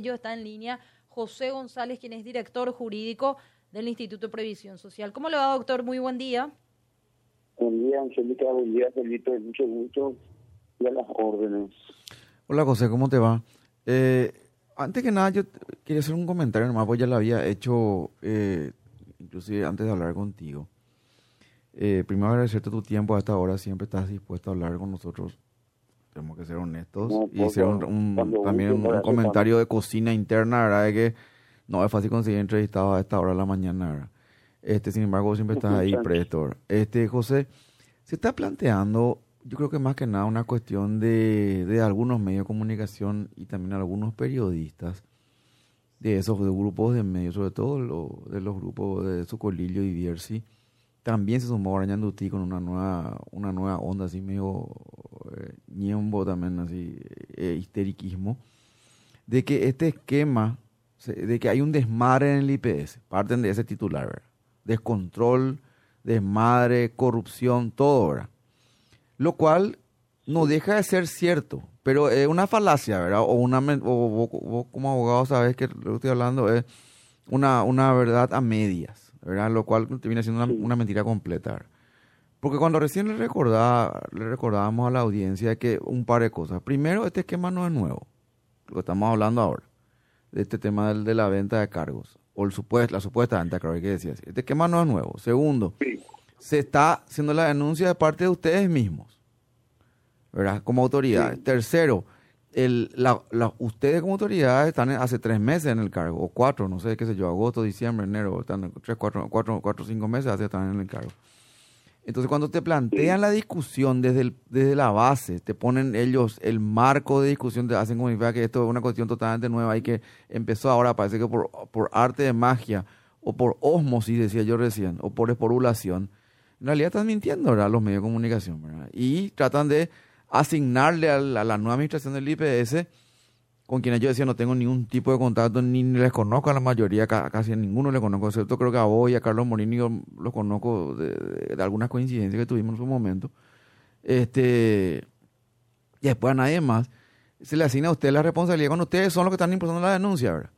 Está en línea José González, quien es director jurídico del Instituto de Previsión Social. ¿Cómo le va, doctor? Muy buen día. Buen día, Angélica. Buen día, Felipe. Mucho gusto y a las órdenes. Hola, José. ¿Cómo te va? Eh, antes que nada, yo quería hacer un comentario nomás, pues ya lo había hecho, eh, inclusive antes de hablar contigo. Eh, primero agradecerte tu tiempo a esta hora, siempre estás dispuesto a hablar con nosotros tenemos que ser honestos y hacer un, también un, comentario de cocina interna, ¿verdad? De que no es fácil conseguir entrevistado a esta hora de la mañana, ¿verdad? Este, sin embargo, siempre estás ahí presto. Este, José, se está planteando, yo creo que más que nada una cuestión de, de algunos medios de comunicación y también algunos periodistas de esos de grupos de medios, sobre todo de los grupos de Socolillo y Viersi, también se sumó Arañanduti con una nueva, una nueva onda así medio eh, ñembo también así, eh, histeriquismo, de que este esquema, de que hay un desmadre en el IPS, parten de ese titular, ¿verdad? Descontrol, desmadre, corrupción, todo, ¿verdad? Lo cual no deja de ser cierto, pero es una falacia, ¿verdad? O una, o, vos como abogado sabes que lo que estoy hablando es una, una verdad a medias ¿verdad? Lo cual viene siendo una, mentira completa. Porque cuando recién le, recordaba, le recordábamos a la audiencia que un par de cosas. Primero, este esquema no es nuevo, lo que estamos hablando ahora, de este tema del, de la venta de cargos, o el supuesto, la supuesta venta de cargos, que decía Este esquema no es nuevo. Segundo, se está haciendo la denuncia de parte de ustedes mismos, ¿verdad? Como autoridades. Tercero, el, la, ustedes como autoridades están hace tres meses en el cargo, o cuatro, no sé qué sé yo, agosto, diciembre, enero, están tres, cuatro, cuatro, cuatro cinco meses hace están en el cargo. Entonces, cuando te plantean la discusión desde, el, desde la base, te ponen ellos el marco de discusión, te hacen como que esto es una cuestión totalmente nueva y que empezó ahora, parece que por, por arte de magia o por osmosis, decía yo recién, o por esporulación, en realidad están mintiendo. Los medios de comunicación, ¿verdad? Y tratan de asignarle a la, nueva administración del IPS, con quienes yo decía no tengo ningún tipo de contacto, ni, les conozco a la mayoría, casi a ninguno le conozco, excepto creo que a vos y a Carlos Morini yo los conozco de, algunas coincidencias que tuvimos en su momento. Este, y después a nadie más, se le asigna a usted la responsabilidad cuando ustedes son los que están impulsando la denuncia, ¿verdad?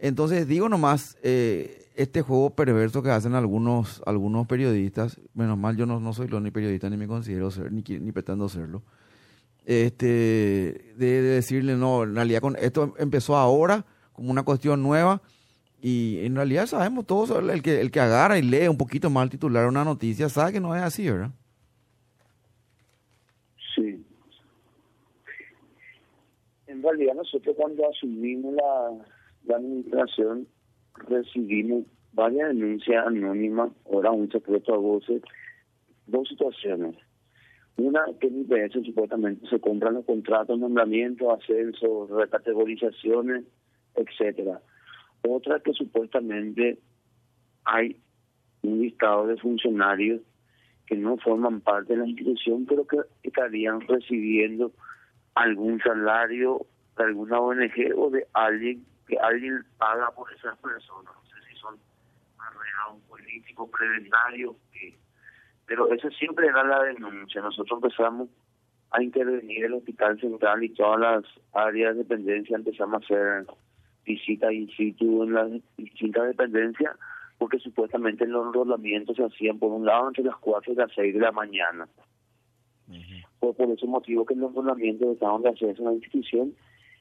Entonces, digo nomás, eh, este juego perverso que hacen algunos, algunos periodistas, menos mal yo no, no soy lo ni periodista ni me considero ser, ni, ni pretendo serlo, este, de, decirle, no, en realidad con esto empezó ahora como una cuestión nueva y en realidad sabemos todos, el que, el que agarra y lee un poquito más el titular una noticia sabe que no es así, ¿verdad? Sí. En realidad nosotros cuando asumimos la, la administración recibimos varias denuncias anónimas, ahora un secreto a voces, dos situaciones. Una, que en IPS supuestamente se compran los contratos, nombramientos, ascensos, recategorizaciones, etcétera. Otra, que supuestamente hay un listado de funcionarios que no forman parte de la institución, pero que estarían recibiendo algún salario de alguna ONG o de alguien que alguien paga por esas personas. No sé si son un político, preventario, pero eso siempre era la denuncia. Nosotros empezamos a intervenir el hospital central y todas las áreas de dependencia empezamos a hacer visitas in situ en las distintas dependencias porque supuestamente los enrolamientos se hacían por un lado entre las 4 y las 6 de la mañana. Fue por ese motivo que los enrolamientos dejaron de hacerse en la institución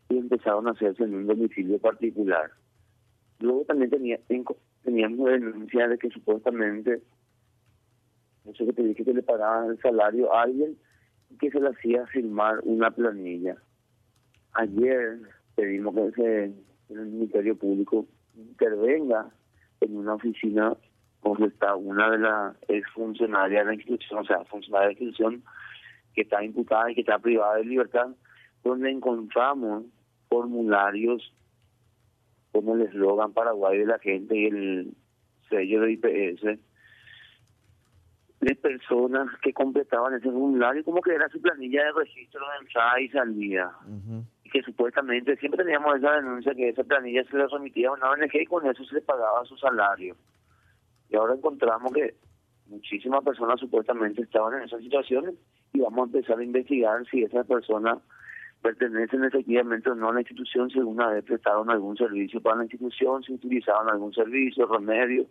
y empezaron a hacerse en un domicilio particular. Luego también tenía, teníamos denuncia de que supuestamente, no sé qué te dije, que le pagaban el salario a alguien y que se le hacía firmar una planilla. Ayer pedimos que el Ministerio Público intervenga en una oficina donde está una de las exfuncionarias de la institución, o sea, funcionaria de la institución que está imputada y que está privada de libertad, donde encontramos formularios como el eslogan Paraguay de la gente y el sello de IPS de personas que completaban ese formulario como que era su planilla de registro de entrada y salida. Y que supuestamente siempre teníamos esa denuncia que esa planilla se le remitía a una ONG y con eso se le pagaba su salario. Y ahora encontramos que muchísimas personas supuestamente estaban en esas situaciones y vamos a empezar a investigar si esas personas pertenecen efectivamente o no a la institución según haber prestaron algún servicio para la institución, si utilizaban algún servicio, remedio.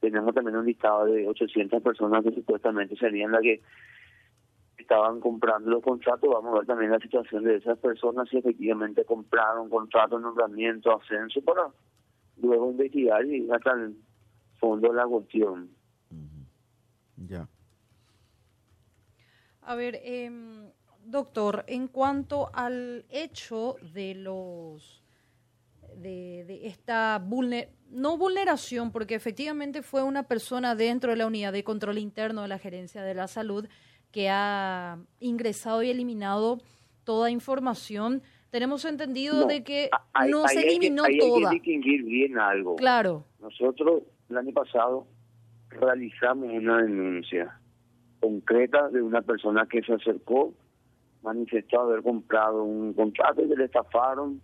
Tenemos también un listado de 800 personas que supuestamente serían las que estaban comprando los contratos. Vamos a ver también la situación de esas personas, si efectivamente compraron contratos, nombramiento, ascenso, para luego investigar y hasta el fondo de la cuestión. Ya. A ver, eh, doctor, en cuanto al hecho de los de, de esta vulner, no vulneración, porque efectivamente fue una persona dentro de la unidad de control interno de la gerencia de la salud que ha ingresado y eliminado toda información. Tenemos entendido No, de que no se eliminó toda. Hay que distinguir bien algo. Claro, Nosotros el año pasado realizamos una denuncia concreta de una persona que se acercó, manifestó haber comprado un contrato y que le estafaron.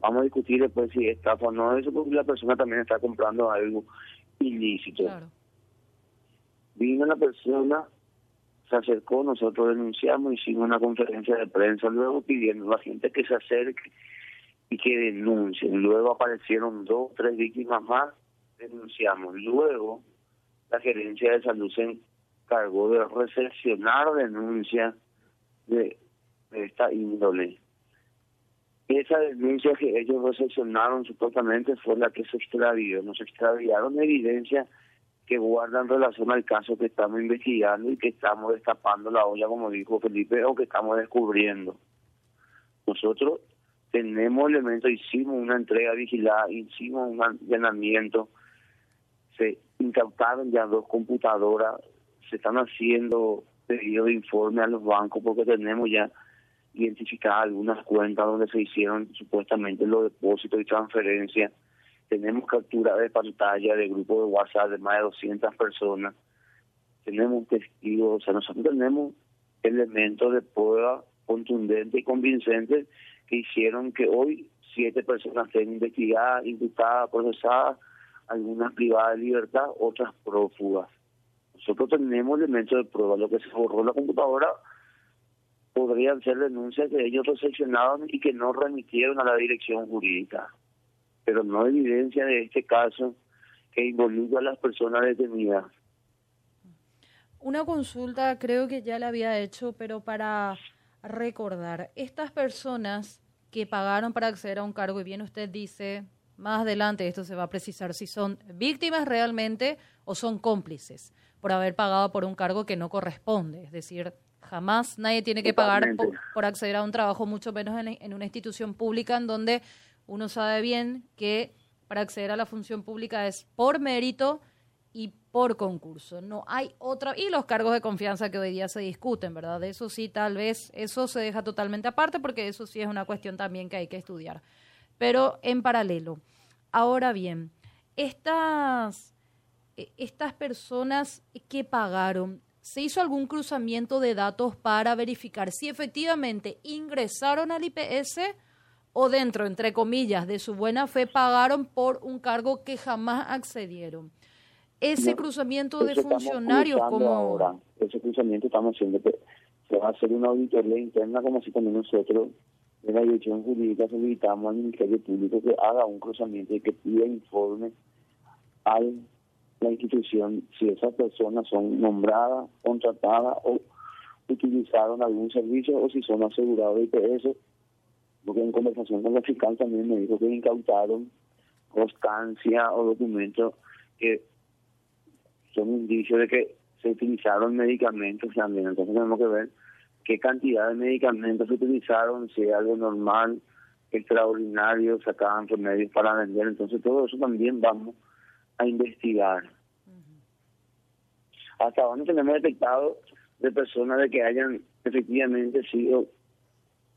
Vamos a discutir después si es estafa o no eso, porque la persona también está comprando algo ilícito. claro. Vino la persona, se acercó, nosotros denunciamos, hicimos una conferencia de prensa, luego pidiendo a la gente que se acerque y que denuncien. Luego aparecieron dos, tres víctimas más, denunciamos. Luego la gerencia de salud se encargó de recepcionar denuncias de, de esta índole. Esa denuncia que ellos recepcionaron supuestamente fue la que se extravió. Nos extraviaron evidencia que guardan relación al caso que estamos investigando y que estamos destapando la olla, como dijo Felipe, o que estamos descubriendo. Nosotros tenemos elementos, hicimos una entrega vigilada, hicimos un allanamiento, se incautaron ya dos computadoras, se están haciendo pedidos de informe a los bancos porque tenemos ya identificadas algunas cuentas donde se hicieron supuestamente los depósitos y transferencias tenemos captura de pantalla de grupos de WhatsApp de más de 200 personas, tenemos testigos, o sea, nosotros tenemos elementos de prueba contundentes y convincentes que hicieron que hoy siete personas estén investigadas, imputadas, procesadas, algunas privadas de libertad, otras prófugas. Nosotros tenemos elementos de prueba, lo que se borró la computadora podrían ser denuncias que ellos recepcionaron y que no remitieron a la dirección jurídica pero no evidencia de este caso que involucra a las personas detenidas. Una consulta creo que ya la había hecho, pero para recordar, estas personas que pagaron para acceder a un cargo, y bien usted dice, más adelante esto se va a precisar si son víctimas realmente o son cómplices por haber pagado por un cargo que no corresponde. Es decir, jamás nadie tiene que pagar por, acceder a un trabajo, mucho menos en, en una institución pública en donde uno sabe bien que para acceder a la función pública es por mérito y por concurso. No hay otra. Y los cargos de confianza que hoy día se discuten, ¿verdad? De eso sí, tal vez eso se deja totalmente aparte porque eso sí es una cuestión también que hay que estudiar. Pero en paralelo. Ahora bien, estas, eh, estas personas que pagaron, ¿se hizo algún cruzamiento de datos para verificar si efectivamente ingresaron al IPS o dentro, entre comillas, de su buena fe pagaron por un cargo que jamás accedieron? Ese No, cruzamiento de funcionarios, como ahora, ese cruzamiento estamos haciendo que se va a hacer una auditoría interna como si también nosotros de la dirección jurídica solicitamos al Ministerio Público que haga un cruzamiento y que pida informe a la institución si esas personas son nombradas, contratadas o utilizaron algún servicio o si son asegurados de IPS porque en conversación con la fiscal también me dijo que incautaron constancia o documentos que son indicios de que se utilizaron medicamentos también. Entonces tenemos que ver qué cantidad de medicamentos se utilizaron, si es algo normal, extraordinario, sacaban remedios para vender. Entonces todo eso también vamos a investigar. Hasta ahora no tenemos detectado de personas de que hayan efectivamente sido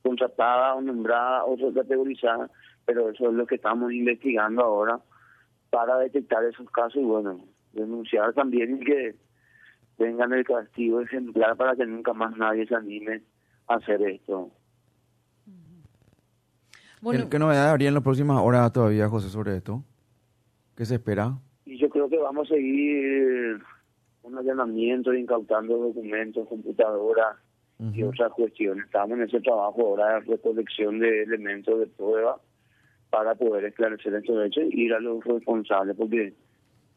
contratadas o nombradas o categorizadas, pero eso es lo que estamos investigando ahora para detectar esos casos y bueno, denunciar también y que tengan el castigo ejemplar para que nunca más nadie se anime a hacer esto. bueno, ¿Qué, novedades habría en las próximas horas todavía, José, sobre esto? ¿Qué se espera? Y yo creo que vamos a seguir un allanamiento, incautando documentos, computadoras y otras cuestiones. Estamos en ese trabajo ahora de recolección de elementos de prueba para poder esclarecer estos hechos y ir a los responsables, porque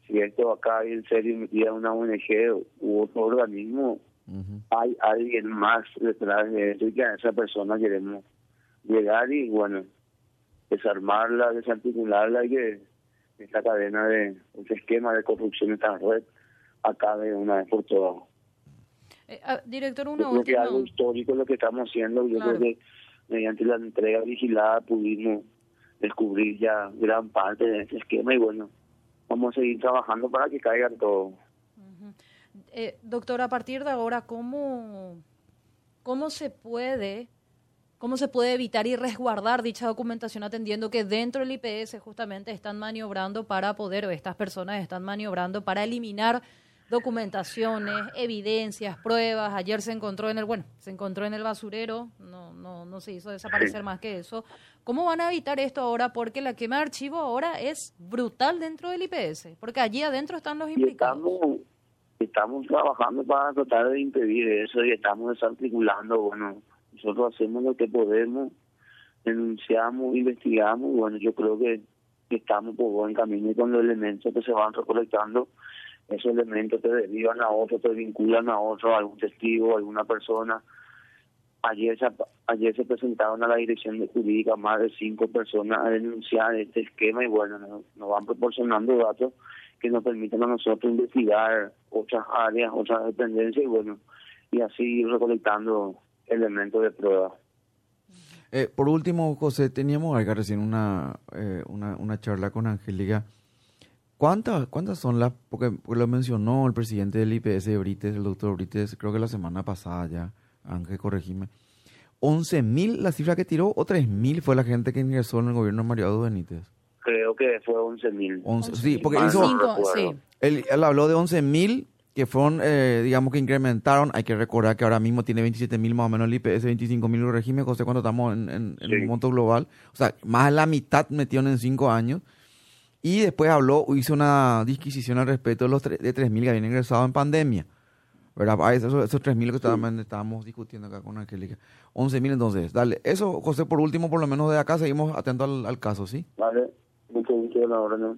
si esto acá hay en serio metida una ONG u otro organismo, hay alguien más detrás de eso y que a esa persona queremos llegar y bueno, desarmarla, desarticularla y que esta cadena de, este esquema de corrupción, esta red, acabe una vez por todas. Eh, ah, director, una yo creo que algo histórico lo que estamos haciendo. Yo creo que mediante la entrega vigilada pudimos descubrir ya gran parte de ese esquema y bueno, vamos a seguir trabajando para que caigan todo. eh, doctor, a partir de ahora, ¿cómo, cómo se puede cómo se puede evitar y resguardar dicha documentación atendiendo que dentro del IPS justamente están maniobrando para poder, o estas personas están maniobrando para eliminar documentaciones, evidencias, pruebas. Ayer se encontró en el, bueno, se encontró en el basurero, no, no, no se hizo desaparecer más que eso. ¿Cómo van a evitar esto ahora? Porque la quema de archivo ahora es brutal dentro del IPS, porque allí adentro están los implicados. estamos, estamos trabajando para tratar de impedir eso y estamos desarticulando, bueno, nosotros hacemos lo que podemos, denunciamos, investigamos, y bueno, yo creo que estamos por buen camino y con los elementos que se van recolectando esos elementos te derivan a otro, te vinculan a otro, a algún testigo, a alguna persona. Ayer se, ayer se presentaron a la dirección de jurídica más de cinco personas a denunciar este esquema y bueno, nos, van proporcionando datos que nos permiten a nosotros investigar otras áreas, otras dependencias y bueno, y así ir recolectando elementos de prueba. Eh, por último, José, teníamos acá recién una, eh, una, una charla con Angélica ¿Cuántas, ¿Cuántas son las? Porque, lo mencionó el presidente del IPS de Brites, el doctor Brites, creo que la semana pasada ya, Ángel, corregime. ¿11.000 la cifra que tiró o 3.000 fue la gente que ingresó en el gobierno de Mario Benítez? Creo que fue 11.000. sí, porque hizo... sí. él, habló de 11.000 que fueron, eh, digamos que incrementaron. Hay que recordar que ahora mismo tiene 27.000 más o menos el IPS, 25.000 el régimen, José, cuando estamos en, en, un monto global. O sea, más de la mitad metieron en cinco años. Y después habló, hizo una disquisición al respecto de los de 3.000 que habían ingresado en pandemia. ¿Verdad? Ah, esos, esos 3.000 que estábamos, estábamos discutiendo acá con Angélica. 11.000 entonces. Dale. Eso, José, por último, por lo menos de acá, seguimos atentos al, al caso, ¿sí? Vale. Mucho gusto, la hora, no,